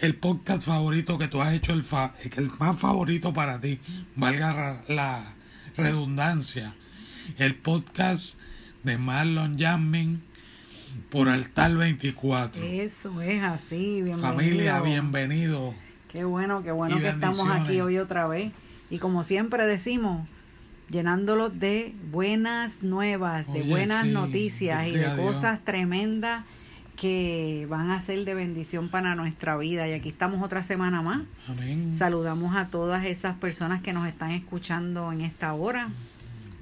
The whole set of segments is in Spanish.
el podcast favorito que tú has hecho, el, el más favorito para ti, valga la redundancia, el podcast de Marlon Jasmine por Altar 24. Eso es así, bienvenido. Familia, bienvenido. Qué bueno, qué bueno que estamos aquí hoy otra vez. Y como siempre decimos, llenándolos de buenas nuevas, de buenas noticias y de cosas tremendas que van a ser de bendición para nuestra vida. Y aquí estamos otra semana más. Saludamos a todas esas personas que nos están escuchando en esta hora.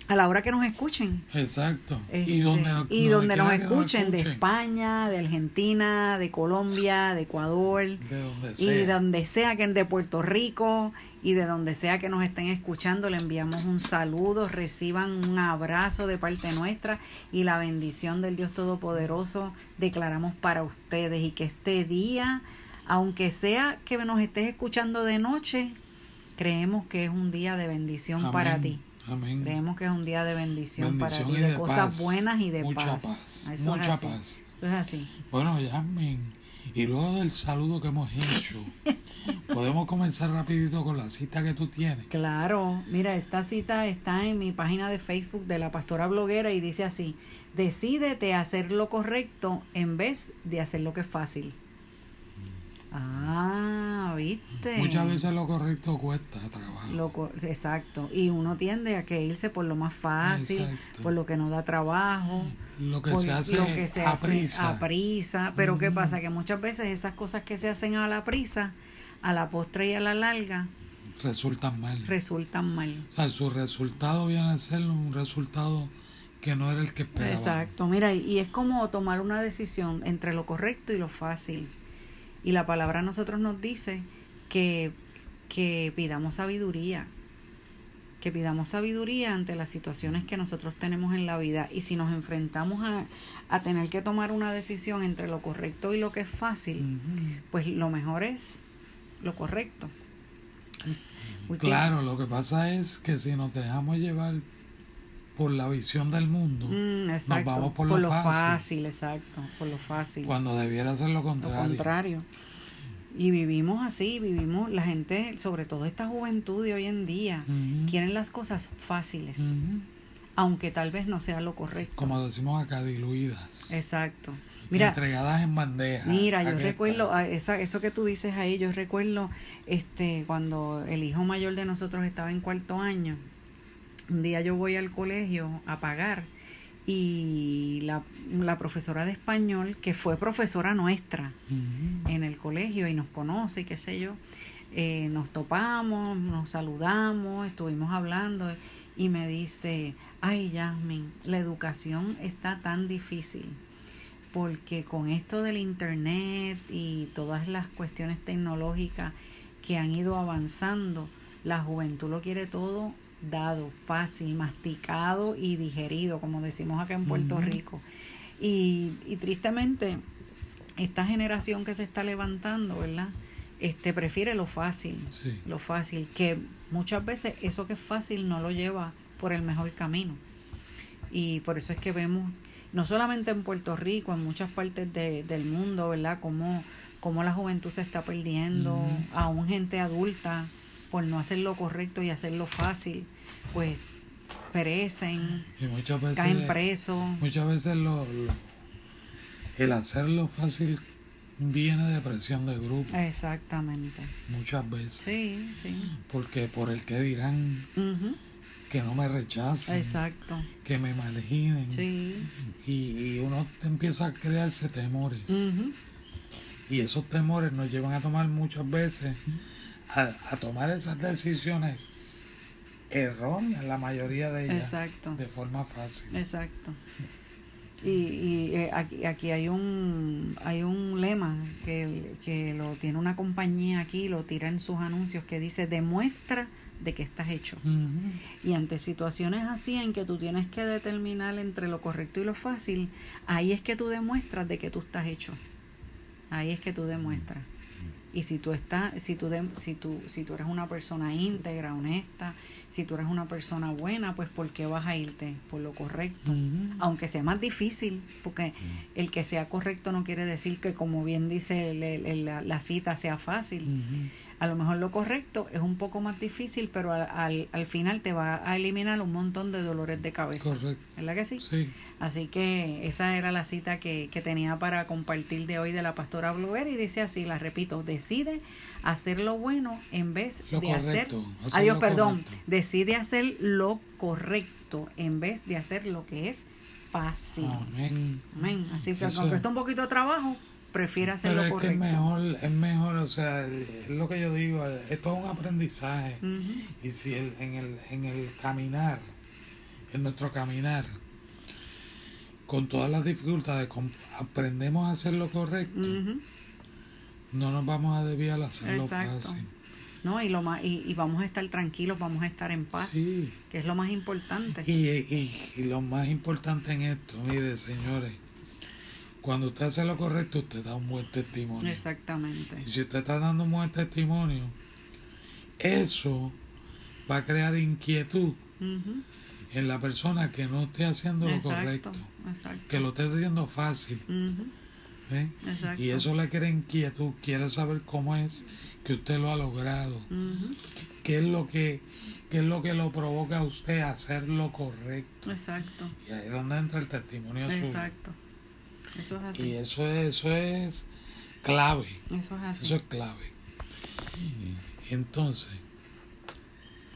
A la hora que nos escuchen. Exacto. y este, donde, y donde nos, escuchen, de España, de Argentina, de Colombia, de Ecuador. De donde sea. Y donde sea que de Puerto Rico y de donde sea que nos estén escuchando, le enviamos un saludo, reciban un abrazo de parte nuestra y la bendición del Dios Todopoderoso declaramos para ustedes y que este día, aunque sea que nos estés escuchando de noche, creemos que es un día de bendición para ti. Amén. Creemos que es un día de bendición, para ti, de, cosas buenas y de Mucha paz. Eso Mucha paz. Eso es así. Bueno, ya, amén. Y luego del saludo que hemos hecho, podemos comenzar rapidito con la cita que tú tienes. Claro, mira, esta cita está en mi página de Facebook de la pastora bloguera y dice así, decídete a hacer lo correcto en vez de hacer lo que es fácil. Ah, viste. Muchas veces lo correcto cuesta trabajo. exacto. Y uno tiende a que irse por lo más fácil, por lo que no da trabajo. Lo que se hace a, prisa. a prisa. Pero ¿qué pasa? Que muchas veces esas cosas que se hacen a la prisa, a la postre y a la larga, resultan mal. Resultan mal. O sea, su resultado viene a ser un resultado que no era el que esperaba. Exacto. Mira, y es como tomar una decisión entre lo correcto y lo fácil. Y la palabra a nosotros nos dice que, que pidamos sabiduría, que pidamos sabiduría ante las situaciones que nosotros tenemos en la vida. Y si nos enfrentamos a, a tener que tomar una decisión entre lo correcto y lo que es fácil, pues lo mejor es lo correcto. Claro, lo que pasa es que si nos dejamos llevar por la visión del mundo, mm, nos vamos por, lo, fácil. exacto, por lo fácil. Cuando debiera ser lo contrario. Lo contrario. Y vivimos así, vivimos, la gente, sobre todo esta juventud de hoy en día, quieren las cosas fáciles, aunque tal vez no sea lo correcto. Como decimos acá, diluidas. Exacto. Mira, entregadas en bandeja. Mira, yo recuerdo, esa, eso que tú dices ahí, yo recuerdo este cuando el hijo mayor de nosotros estaba en cuarto año, un día yo voy al colegio a pagar y la, la profesora de español, que fue profesora nuestra en el colegio y nos conoce y qué sé yo, eh, nos topamos, nos saludamos, estuvimos hablando y me dice, ay Jasmine, la educación está tan difícil porque con esto del internet y todas las cuestiones tecnológicas que han ido avanzando, la juventud lo quiere todo dado, fácil, masticado y digerido, como decimos acá en Puerto Rico. Y, y, tristemente, esta generación que se está levantando, ¿verdad? Este prefiere lo fácil, lo fácil, que muchas veces eso que es fácil no lo lleva por el mejor camino. Y por eso es que vemos, no solamente en Puerto Rico, en muchas partes del mundo, ¿verdad? Como, como la juventud se está perdiendo, aún gente adulta por no hacer lo correcto y hacerlo fácil, pues perecen, y muchas veces, caen presos. Muchas veces lo, el hacerlo fácil viene de presión de grupo. Exactamente. Muchas veces. Sí, sí. Porque por el que dirán que no me rechacen. Exacto. Que me marginen. Sí. Y, uno empieza a crearse temores. Y esos temores nos llevan a tomar muchas veces a, tomar esas decisiones erróneas, la mayoría de ellas, Exacto. de forma fácil. Exacto. Y, y eh, aquí, aquí hay un hay un lema que, que lo tiene una compañía aquí, lo tira en sus anuncios, que dice demuestra de que estás hecho. Y ante situaciones así en que tú tienes que determinar entre lo correcto y lo fácil, ahí es que tú demuestras de que tú estás hecho. Ahí es que tú demuestras. Y si tú estás, si tú, de- si tú, si tú eres una persona íntegra, honesta, si tú eres una persona buena, pues ¿por qué vas a irte? Por lo correcto. Aunque sea más difícil, porque el que sea correcto no quiere decir que, como bien dice el- el- el- la, la cita, sea fácil. A lo mejor lo correcto es un poco más difícil, pero al, al, al final te va a eliminar un montón de dolores de cabeza. Correcto. ¿Verdad que sí? Sí. Así que esa era la cita que, que tenía para compartir de hoy de la pastora Bluer y dice así, la repito, decide hacer lo bueno en vez Lo de hacer... correcto, hacer Adiós, lo perdón. correcto. Decide hacer lo correcto en vez de hacer lo que es fácil. Amén. Amén. Así que Eso- aunque está un poquito de trabajo, prefiere hacer Pero lo es que es correcto. mejor, es mejor, o sea, es lo que yo digo, esto es un aprendizaje. Ujú. Y si el- en, el, en el caminar, en nuestro caminar, con todas las dificultades, com- aprendemos a hacer lo correcto, Ujú. no nos vamos a desviar a hacerlo Exacto. fácil. No, y, lo más, y, y vamos a estar tranquilos, vamos a estar en paz, Sí. que es lo más importante. Y, y, y lo más importante en esto, mire, señores, cuando usted hace lo correcto, usted da un buen testimonio. Exactamente. Y si usted está dando un buen testimonio, eso va a crear inquietud en la persona que no esté haciendo lo Exacto, correcto, exacto. que lo esté haciendo fácil. ¿ve? exacto. Y eso le crea inquietud, quiere saber cómo es que usted lo ha logrado, qué es lo que, qué es lo que lo provoca a usted a hacer lo correcto. Exacto, Y ahí es donde entra el testimonio suyo. Eso es así. Y eso es, eso es clave, Eso es así. eso es clave. Entonces,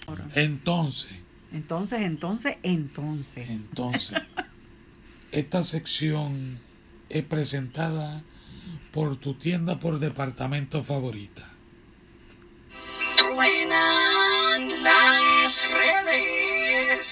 Ahora. entonces, Entonces, entonces, entonces. entonces, esta sección es presentada por tu tienda por departamento favorita. Truenan las redes.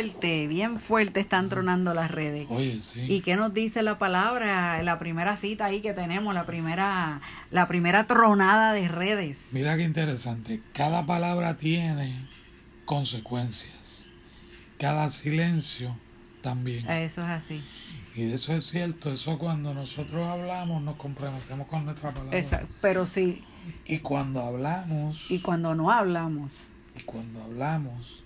Fuerte, bien fuerte están tronando las redes. Oye, sí. ¿Y qué nos dice la palabra? La primera cita ahí que tenemos, la primera, la primera tronada de redes. Mira qué interesante. Cada palabra tiene consecuencias. Cada silencio también. Eso es así. Y eso es cierto. Eso cuando nosotros hablamos nos comprometemos con nuestra palabra. Esa- pero sí, Y cuando hablamos, y cuando no hablamos, y cuando hablamos,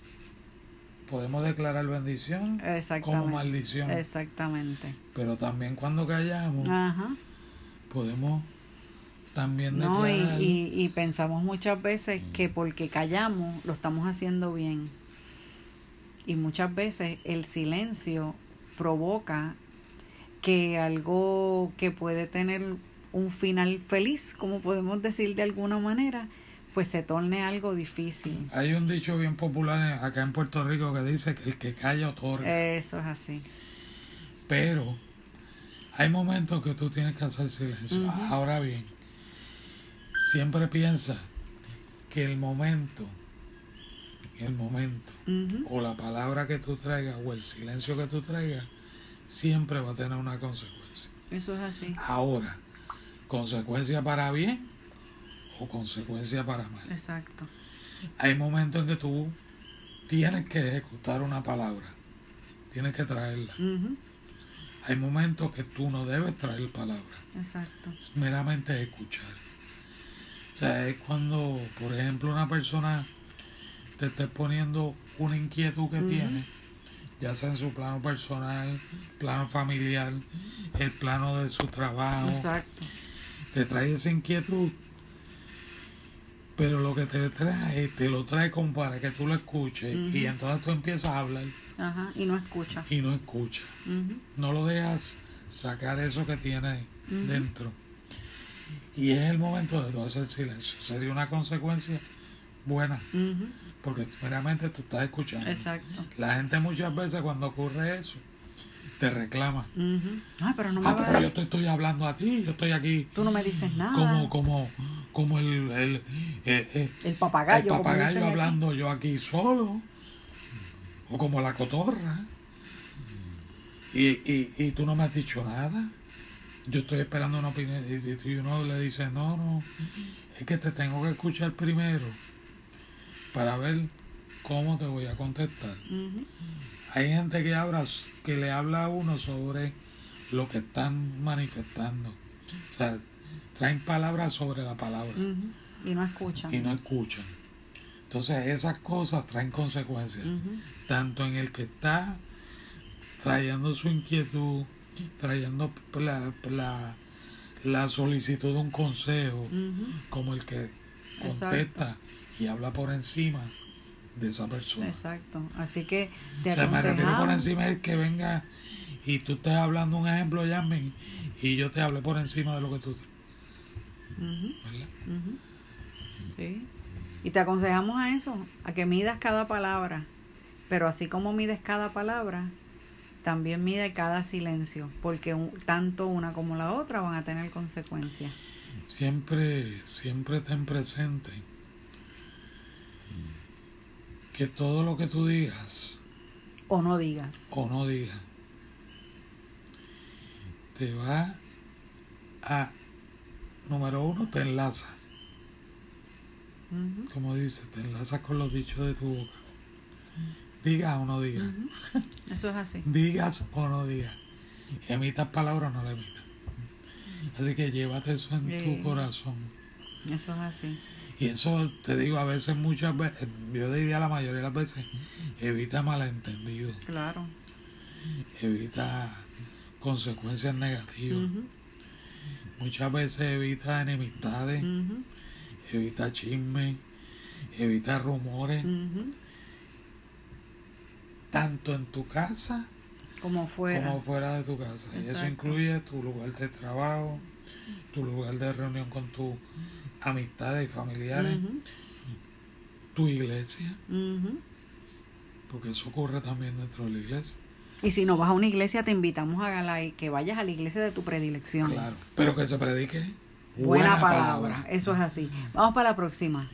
podemos declarar bendición como maldición. Exactamente. Pero también cuando callamos, Ajá. podemos también No, y, declarar. y, y pensamos muchas veces que porque callamos lo estamos haciendo bien. Y muchas veces el silencio provoca que algo que puede tener un final feliz, como podemos decir de alguna manera, pues se torne algo difícil. Hay un dicho bien popular acá en Puerto Rico que dice que el que calla otorga. Eso es así. Pero hay momentos que tú tienes que hacer silencio. Ahora bien, siempre piensa que el momento, el momento, o la palabra que tú traigas, o el silencio que tú traigas, siempre va a tener una consecuencia. Eso es así. Ahora, consecuencia para bien o consecuencia para mal. Exacto. Hay momentos en que tú tienes que ejecutar una palabra, tienes que traerla. Hay momentos que tú no debes traer palabras, Exacto. es meramente escuchar. O sea, es cuando, por ejemplo, una persona te esté poniendo una inquietud que tiene, ya sea en su plano personal, plano familiar, el plano de su trabajo, Exacto. te trae esa inquietud, pero lo que te trae, te lo trae como para que tú lo escuches y entonces tú empiezas a hablar Ajá. Y no escucha. y no escuchas. No lo dejas sacar eso que tiene dentro. Y es el momento de tú hacer silencio. Sería una consecuencia buena. Porque meramente tú estás escuchando. Exacto. La gente muchas veces cuando ocurre eso, te reclama. Ah, pero no me Ah, pero yo te estoy hablando a ti, yo estoy aquí Tú no me dices nada. como, como, como el, el, eh, eh, El papagayo. el papagayo aquí. hablando yo aquí solo, o como la cotorra, y, y, y tú no me has dicho nada. Yo estoy esperando una opinión y, y- y uno le dice, no, no, es que te tengo que escuchar primero para ver cómo te voy a contestar. Hay gente que habla, que le habla a uno sobre lo que están manifestando. O sea, traen palabras sobre la palabra. Y no escuchan. y no escuchan. Entonces esas cosas traen consecuencias, tanto en el que está trayendo su inquietud, trayendo la, la, la solicitud de un consejo, como el que contesta y habla por encima de esa persona. Exacto. Así que te O sea, me refiero por encima de que venga y tú estés hablando un ejemplo, Yasmin, y yo te hable por encima de lo que tú... ¿verdad? Ujú. Sí. Y te aconsejamos a eso, a que midas cada palabra. Pero así como mides cada palabra, también mide cada silencio, porque un- tanto una como la otra van a tener consecuencias. Siempre, siempre ten presente que todo lo que tú digas O no digas. o no digas te va a, número uno, te enlaza, como dice, te enlaza con los dichos de tu boca. Digas o no digas. Eso es así. digas o no digas. Emitas palabras o no la emitas. Así que llévate eso en tu corazón. Eso es así. Y eso te digo, a veces, muchas veces, yo diría la mayoría de las veces, evita malentendidos, Claro. evita consecuencias negativas. Muchas veces evita enemistades, evita chismes, evita rumores, tanto en tu casa Como fuera. como fuera de tu casa. Y eso incluye tu lugar de trabajo, tu lugar de reunión con tus amistades y familiares, tu iglesia, porque eso ocurre también dentro de la iglesia. Y si no vas a una iglesia, te invitamos a la- que vayas a la iglesia de tu predilección. Claro, pero que se predique Buena, palabra. Eso es así. Vamos para la próxima.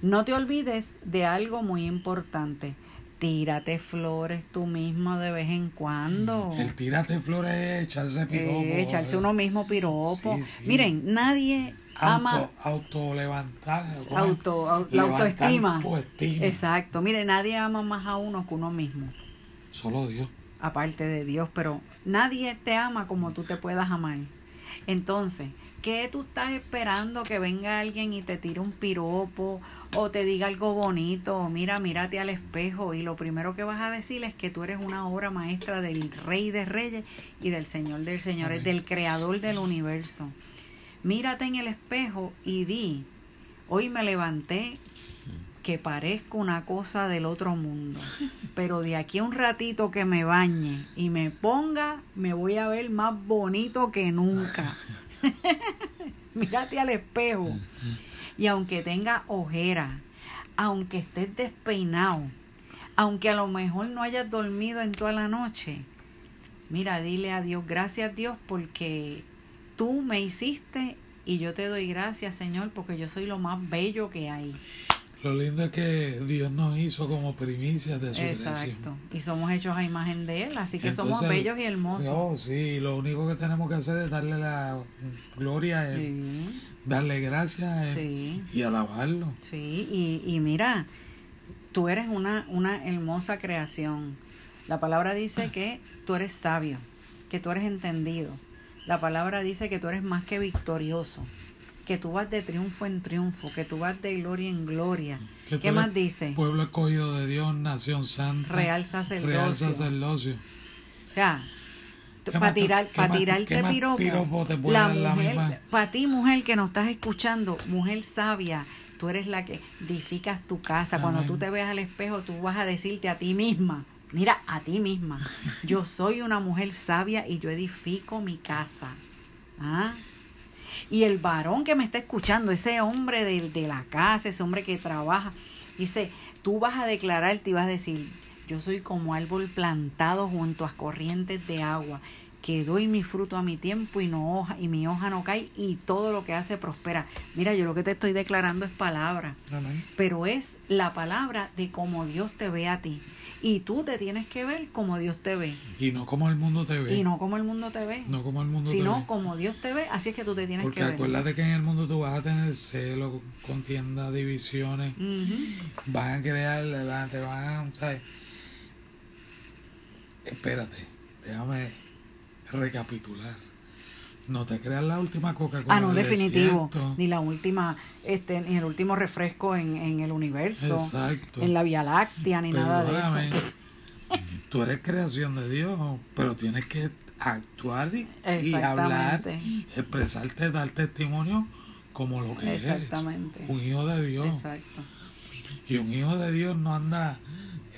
No te olvides de algo muy importante. Tírate flores tú mismo de vez en cuando. El tírate flores es echarse piropo. Eh, echarse eh, uno mismo piropo. Sí, sí. Miren, nadie ama Auto, levantar. auto, au- la autoestima. Exacto. Mire, nadie ama más a uno que uno mismo. Solo Dios. aparte de Dios, pero nadie te ama como tú te puedas amar. Entonces, ¿qué tú estás esperando que venga alguien y te tire un piropo o te diga algo bonito? Mira, mírate al espejo y lo primero que vas a decir es que tú eres una obra maestra del Rey de Reyes y del Señor de Señores, Amén. del Creador del universo. Mírate en el espejo y di, hoy me levanté que parezco una cosa del otro mundo. Pero de aquí a un ratito que me bañe y me ponga, me voy a ver más bonito que nunca. Mírate al espejo. Y aunque tenga ojera, aunque estés despeinado, aunque a lo mejor no hayas dormido en toda la noche, mira, dile a Dios, gracias Dios porque tú me hiciste y yo te doy gracias Señor porque yo soy lo más bello que hay. Lo lindo es que Dios nos hizo como primicias de su Exacto. creación. Y somos hechos a imagen de Él, así que somos bellos y hermosos. No, sí, lo único que tenemos que hacer es darle la gloria a Él, Sí, darle gracias a Él sí, y alabarlo. sí. Y, y mira, tú eres una, una hermosa creación. La palabra dice que tú eres sabio, que tú eres entendido. La palabra dice que tú eres más que victorioso, que tú vas de triunfo en triunfo, que tú vas de gloria en gloria. Que ¿Qué más dice? Pueblo escogido de Dios, nación santa. Real sacerdocio. Real sacerdocio. O sea, ¿Qué para tirar, para tirarte piropo, piropo te puede la mujer, para ti mujer que nos estás escuchando, mujer sabia, tú eres la que edificas tu casa. Cuando tú te veas al espejo, tú vas a decirte a ti misma, mira, a ti misma, yo soy una mujer sabia y yo edifico mi casa. ¿Ah? Y el varón que me está escuchando, ese hombre de, de la casa, ese hombre que trabaja, dice, tú vas a declararte y vas a decir, yo soy como árbol plantado junto a corrientes de agua, que doy mi fruto a mi tiempo y no hoja, y mi hoja no cae y todo lo que hace prospera. Mira, yo lo que te estoy declarando es palabra, Amén. pero es la palabra de cómo Dios te ve a ti. Y tú te tienes que ver como Dios te ve. Y no como el mundo te ve. Y no como el mundo te ve, No como el mundo te sino ve. como Dios te ve, así es que tú te tienes Porque que ver. acuérdate que en el mundo tú vas a tener celo, contienda, divisiones. Ujú. Van a crear, te van a, ¿sabes? Espérate, déjame recapitular. No te creas la última Coca-Cola. Ah, no, definitivo. desierto. Ni la última, este, ni el último refresco en, en el universo, Exacto. en la Vía Láctea, ni nada de eso. Tú eres creación de Dios, pero tienes que actuar y, y hablar, expresarte, dar testimonio como lo que Exactamente. eres. Un hijo de Dios. Exacto. Y un hijo de Dios no anda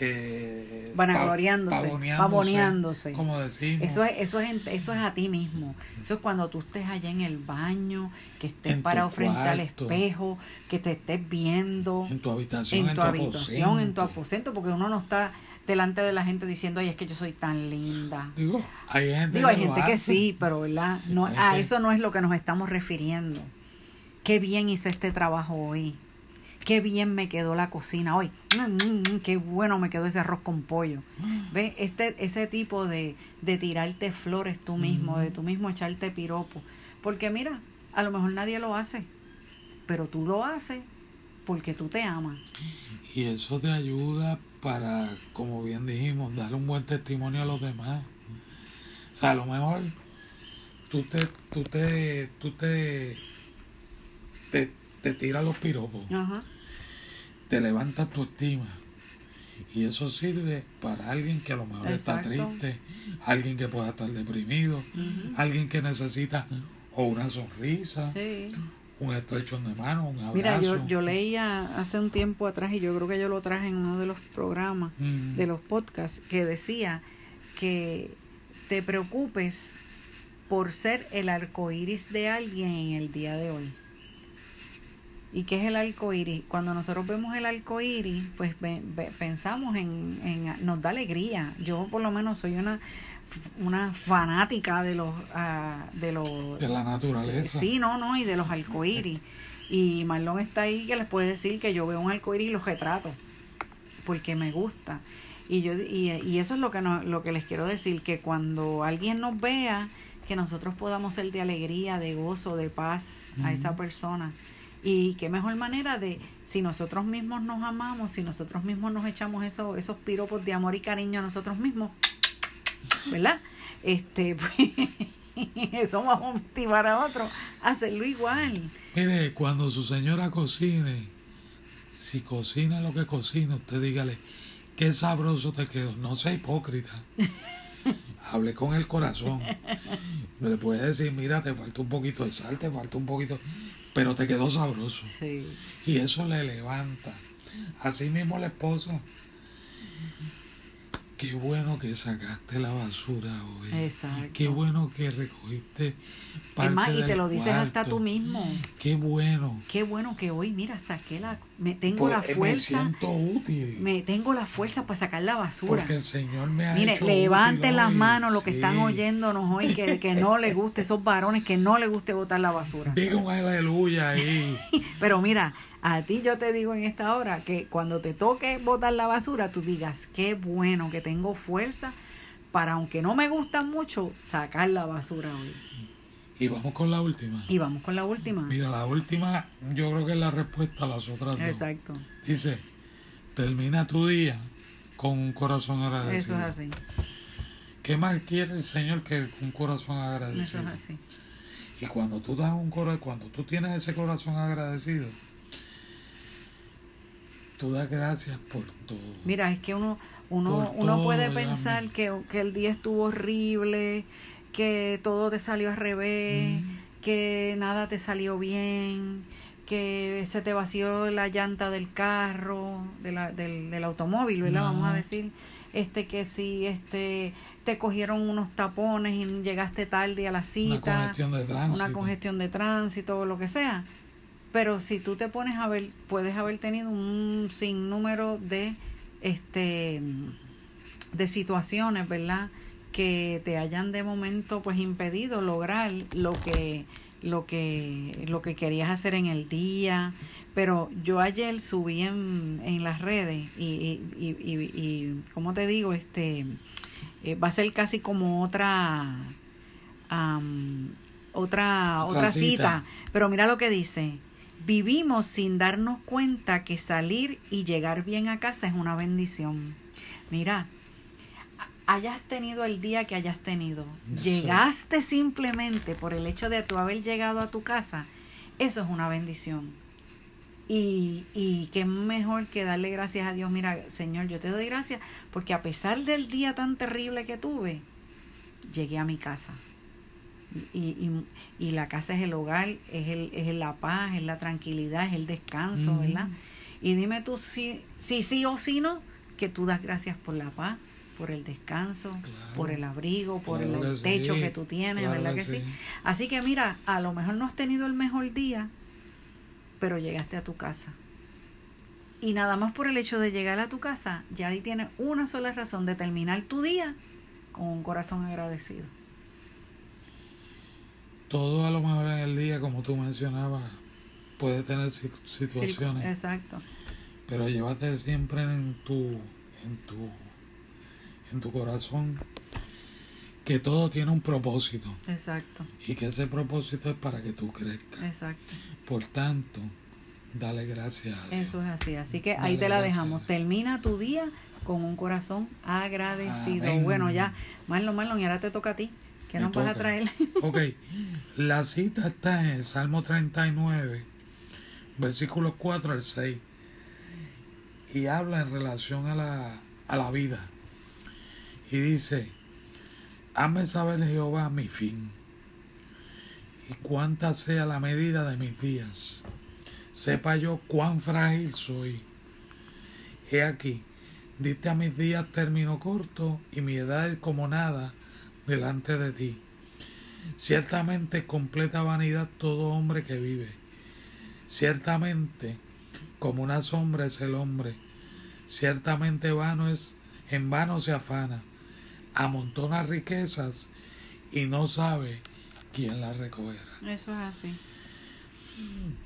eh, Vanagloriándose, pa- pavoneándose, pavoneándose. Como decimos. Eso es, eso, es, eso es a ti mismo. Eso es cuando tú estés allá en el baño, que estés En parado frente al espejo, que te estés viendo en tu habitación, en en tu tu habitación, en tu aposento. porque uno no está delante de la gente diciendo, ay, es que yo soy tan linda. Digo, hay gente, Digo, hay que, gente sí, pero ¿verdad? No, a eso no es lo que nos estamos refiriendo. Qué bien hice este trabajo hoy. Qué bien me quedó la cocina hoy. Mm, mm, mm, qué bueno me quedó ese arroz con pollo. ¿Ves? Este, ese tipo de, de tirarte flores tú mismo, de tú mismo echarte piropo. Porque mira, a lo mejor nadie lo hace, pero tú lo haces porque tú te amas. Y eso te ayuda para, como bien dijimos, darle un buen testimonio a los demás. O sea, a lo mejor tú te, tú te, tú te, te, te tiras los piropos, Ajá. te levantas tu estima. Y eso sirve para alguien que a lo mejor Exacto. está triste, alguien que pueda estar deprimido, alguien que necesita o una sonrisa, Sí. un estrechón de mano, un abrazo. Mira, yo, yo leía hace un tiempo atrás y yo creo que yo lo traje en uno de los programas, de los podcasts, que decía que te preocupes por ser el arco iris de alguien en el día de hoy. ¿Y qué es el arco iris? Cuando nosotros vemos el arco iris, pues ve- ve- pensamos en, en- nos da alegría. Yo por lo menos soy una una fanática de los ah, de los de la naturaleza. Sí, no, no, y de los arcoíris. Y Marlon está ahí que les puede decir que yo veo un arcoíris y los retrato, porque me gusta. Y yo y, y eso es lo que no, lo que les quiero decir, que cuando alguien nos vea, que nosotros podamos ser de alegría, de gozo, de paz a esa persona. Y qué mejor manera de, si nosotros mismos nos amamos, si nosotros mismos nos echamos esos, esos piropos de amor y cariño a nosotros mismos, ¿verdad? Este, pues, eso va a motivar a otro a hacerlo igual. Mire, cuando su señora cocine, si cocina lo que cocina, usted dígale, qué sabroso te quedó. No sea hipócrita. Hable con el corazón. Le puede decir, mira, te falta un poquito de sal, te falta un poquito, pero te quedó sabroso. Sí. Y eso le levanta. Así mismo la esposa. Qué bueno que sacaste la basura hoy. Exacto. Qué bueno que recogiste parte Es más, y te lo dices hasta tú mismo. Qué bueno. Qué bueno que hoy, mira, saqué la, me tengo la eh, me fuerza, siento útil. me tengo la fuerza para sacar la basura. Porque el Señor me ha Mire, hecho levanten las manos los que están oyéndonos hoy, que, que no les guste, esos varones que no les guste botar la basura. Diga un aleluya ahí. Pero mira, a ti yo te digo en esta hora que cuando te toque botar la basura, tú digas, qué bueno que tengo fuerza para, aunque no me gustan mucho, sacar la basura hoy. y vamos con la última. Y vamos con la última. Mira, la última yo creo que es la respuesta a las otras dos. Exacto. Dice, termina tu día con un corazón agradecido. Eso es así. ¿Qué más quiere el Señor que un corazón Eso agradecido? es así. Y cuando tú das un cora- cuando tú tienes ese corazón agradecido, tú das gracias por todo. Mira, es que uno, uno, uno puede pensar que, que el día estuvo horrible, que todo te salió al revés, que nada te salió bien, que se te vació la llanta del carro, de la- del, del automóvil, ¿verdad? Vamos a decir, este que si este te cogieron unos tapones y llegaste tarde a la cita, Una congestión de tránsito. una congestión de tránsito o lo que sea. Pero si tú te pones a ver, puedes haber tenido un sinnúmero de este de situaciones, ¿verdad? que te hayan de momento pues impedido lograr lo que lo que lo que querías hacer en el día pero yo ayer subí en, en las redes y, y, y, y, como te digo este eh, va a ser casi como otra otra otra, cita. pero mira lo que dice vivimos sin darnos cuenta que salir y llegar bien a casa es una bendición mira hayas tenido el día que hayas tenido, llegaste simplemente por el hecho de tu haber llegado a tu casa, eso es una bendición. Y, y qué mejor que darle gracias a Dios. Mira, Señor, yo te doy gracias porque a pesar del día tan terrible que tuve, llegué a mi casa. Y, y, y la casa es el hogar, es, el, es la paz, es la tranquilidad, es el descanso, ¿verdad? Y dime tú si, si sí o si no, que tú das gracias por la paz, por el descanso, por el abrigo, por el techo que tú tienes, ¿verdad que, sí? Así que mira, a lo mejor no has tenido el mejor día, pero llegaste a tu casa. Y nada más por el hecho de llegar a tu casa, ya ahí tienes una sola razón de terminar tu día con un corazón agradecido. Todo a lo mejor en el día, como tú mencionabas, puede tener situaciones. exacto. Pero llévate siempre en tu, en tu en tu corazón que todo tiene un propósito. Exacto. Y que ese propósito es para que tú crezcas. Exacto. Por tanto, dale gracias a Dios. Eso es así. Así que ahí te la dejamos. Termina tu día con un corazón agradecido. Bueno, ya, Marlon, Marlon, y ahora te toca a ti. ¿Qué nos vas a traer? ok. La cita está en el Salmo 39, versículos 4 al 6. Y habla en relación a la, a la vida. Y dice, hazme saber Jehová mi fin y cuánta sea la medida de mis días. Sepa yo cuán frágil soy. He aquí, diste a mis días término corto y mi edad es como nada delante de ti. Ciertamente completa vanidad todo hombre que vive. Ciertamente como una sombra es el hombre. Ciertamente vano es, en vano se afana amontona riquezas y no sabe quién las recogerá. Eso es así.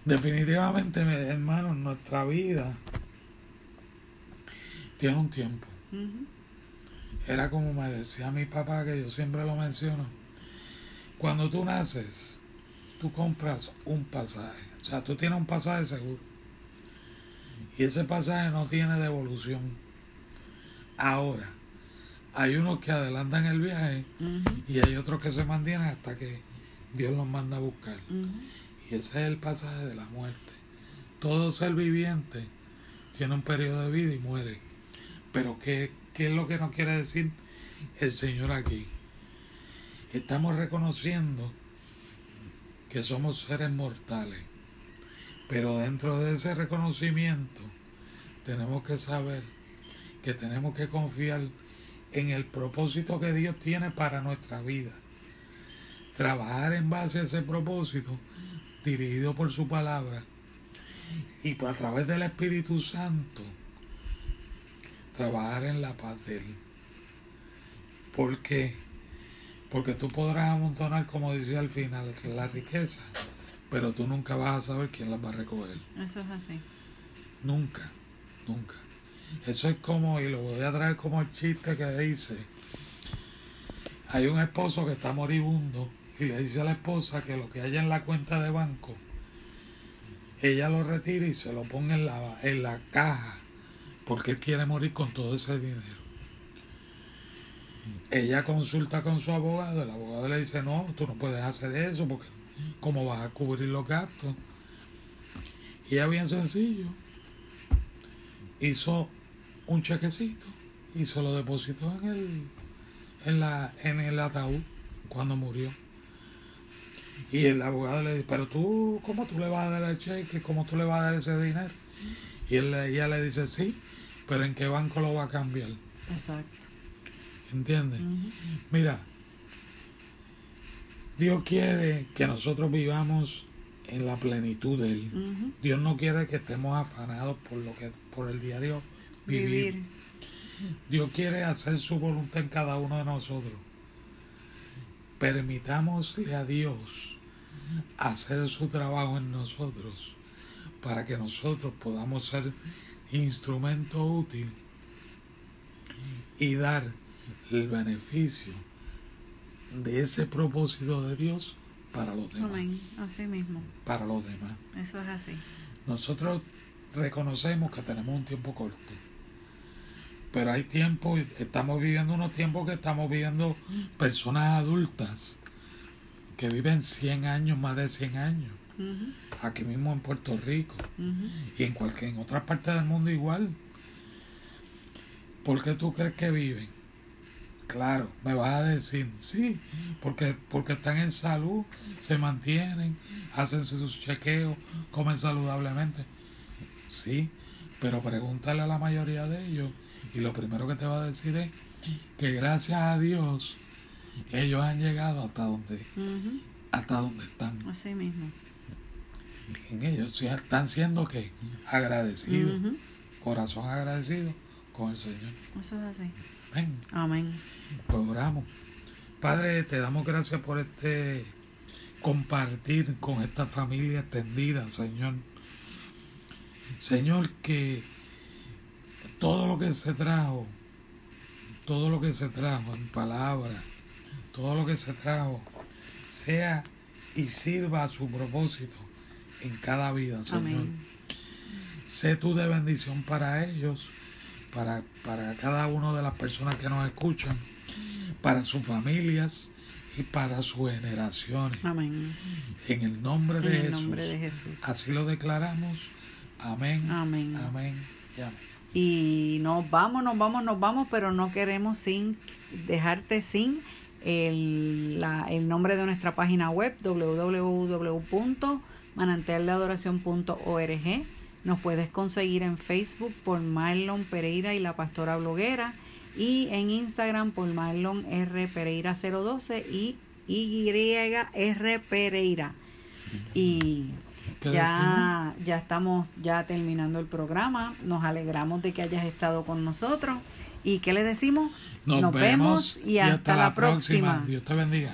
Definitivamente, hermano, nuestra vida tiene un tiempo. Era como me decía mi papá, que yo siempre lo menciono. Cuando tú naces, tú compras un pasaje. O sea, tú tienes un pasaje seguro. Y ese pasaje no tiene devolución. Ahora, hay unos que adelantan el viaje y hay otros que se mantienen hasta que Dios los manda a buscar. Y ese es el pasaje de la muerte. Todo ser viviente tiene un periodo de vida y muere. Pero ¿qué, qué es lo que nos quiere decir el Señor aquí? Estamos reconociendo que somos seres mortales. Pero dentro de ese reconocimiento tenemos que saber que tenemos que confiar en el propósito que Dios tiene para nuestra vida. Trabajar en base a ese propósito, dirigido por su palabra, y a través del Espíritu Santo, trabajar en la paz de Él. ¿Por qué? Porque tú podrás amontonar, como decía al final, la riqueza, pero tú nunca vas a saber quién las va a recoger. Eso es así. Nunca, nunca. Eso es como, y lo voy a traer como el chiste que dice, hay un esposo que está moribundo y le dice a la esposa que lo que haya en la cuenta de banco, ella lo retira y se lo pone en la, en la caja, porque quiere morir con todo ese dinero. Ella consulta con su abogado, el abogado le dice, no, tú no puedes hacer eso porque ¿cómo vas a cubrir los gastos? Y ella bien sencillo, hizo un chequecito y se lo depositó en el, en la, en el ataúd cuando murió. Y el abogado le dice, pero tú, ¿cómo tú le vas a dar el cheque? ¿Cómo tú le vas a dar ese dinero? Y él, ella le dice, sí, pero ¿en qué banco lo va a cambiar? Exacto. ¿Entiendes? Mira, Dios quiere que nosotros vivamos en la plenitud de Él. Dios no quiere que estemos afanados por lo que por el diario vivir. Vivir. Dios quiere hacer su voluntad en cada uno de nosotros. Permitámosle a Dios hacer su trabajo en nosotros para que nosotros podamos ser instrumento útil y dar el beneficio de ese propósito de Dios para los demás. Amén. Así mismo. Para los demás. Eso es así. Nosotros reconocemos que tenemos un tiempo corto. Pero hay tiempo, estamos viviendo unos tiempos que estamos viviendo personas adultas que viven 100 años, más de 100 años, Aquí mismo en Puerto Rico y en cualquier en otras partes del mundo igual. ¿Por qué tú crees que viven? Claro, me vas a decir, sí, porque, porque están en salud, se mantienen, hacen sus chequeos, comen saludablemente. Sí, pero pregúntale a la mayoría de ellos y lo primero que te va a decir es que gracias a Dios ellos han llegado hasta donde, hasta donde están. Así mismo. En ellos están siendo que agradecidos, corazón agradecido con el Señor. Eso es así. Amén. Amén. Pues oramos. Padre, te damos gracias por este compartir con esta familia extendida, Señor. Señor, que todo lo que se trajo, todo lo que se trajo en palabra, todo lo que se trajo, sea y sirva a su propósito en cada vida, Señor. Amén. Sé tú de bendición para ellos, para, para cada una de las personas que nos escuchan, para sus familias y para sus generaciones. Amén. En el nombre de En el Jesús. nombre de Jesús. Así lo declaramos. Amén. Amén. Amén. y amén. Y nos vamos, nos vamos, nos vamos, pero no queremos sin dejarte sin el, la- el nombre de nuestra página web www.manantialdeadoración.org. Nos puedes conseguir en Facebook por Marlon Pereira y la Pastora Bloguera y en Instagram por Marlon R Pereira 012 y YR Pereira. Y ¿Qué ya, ya estamos ya terminando el programa. Nos alegramos de que hayas estado con nosotros. ¿Y qué le decimos? Nos, vemos y hasta, la próxima. Dios te bendiga.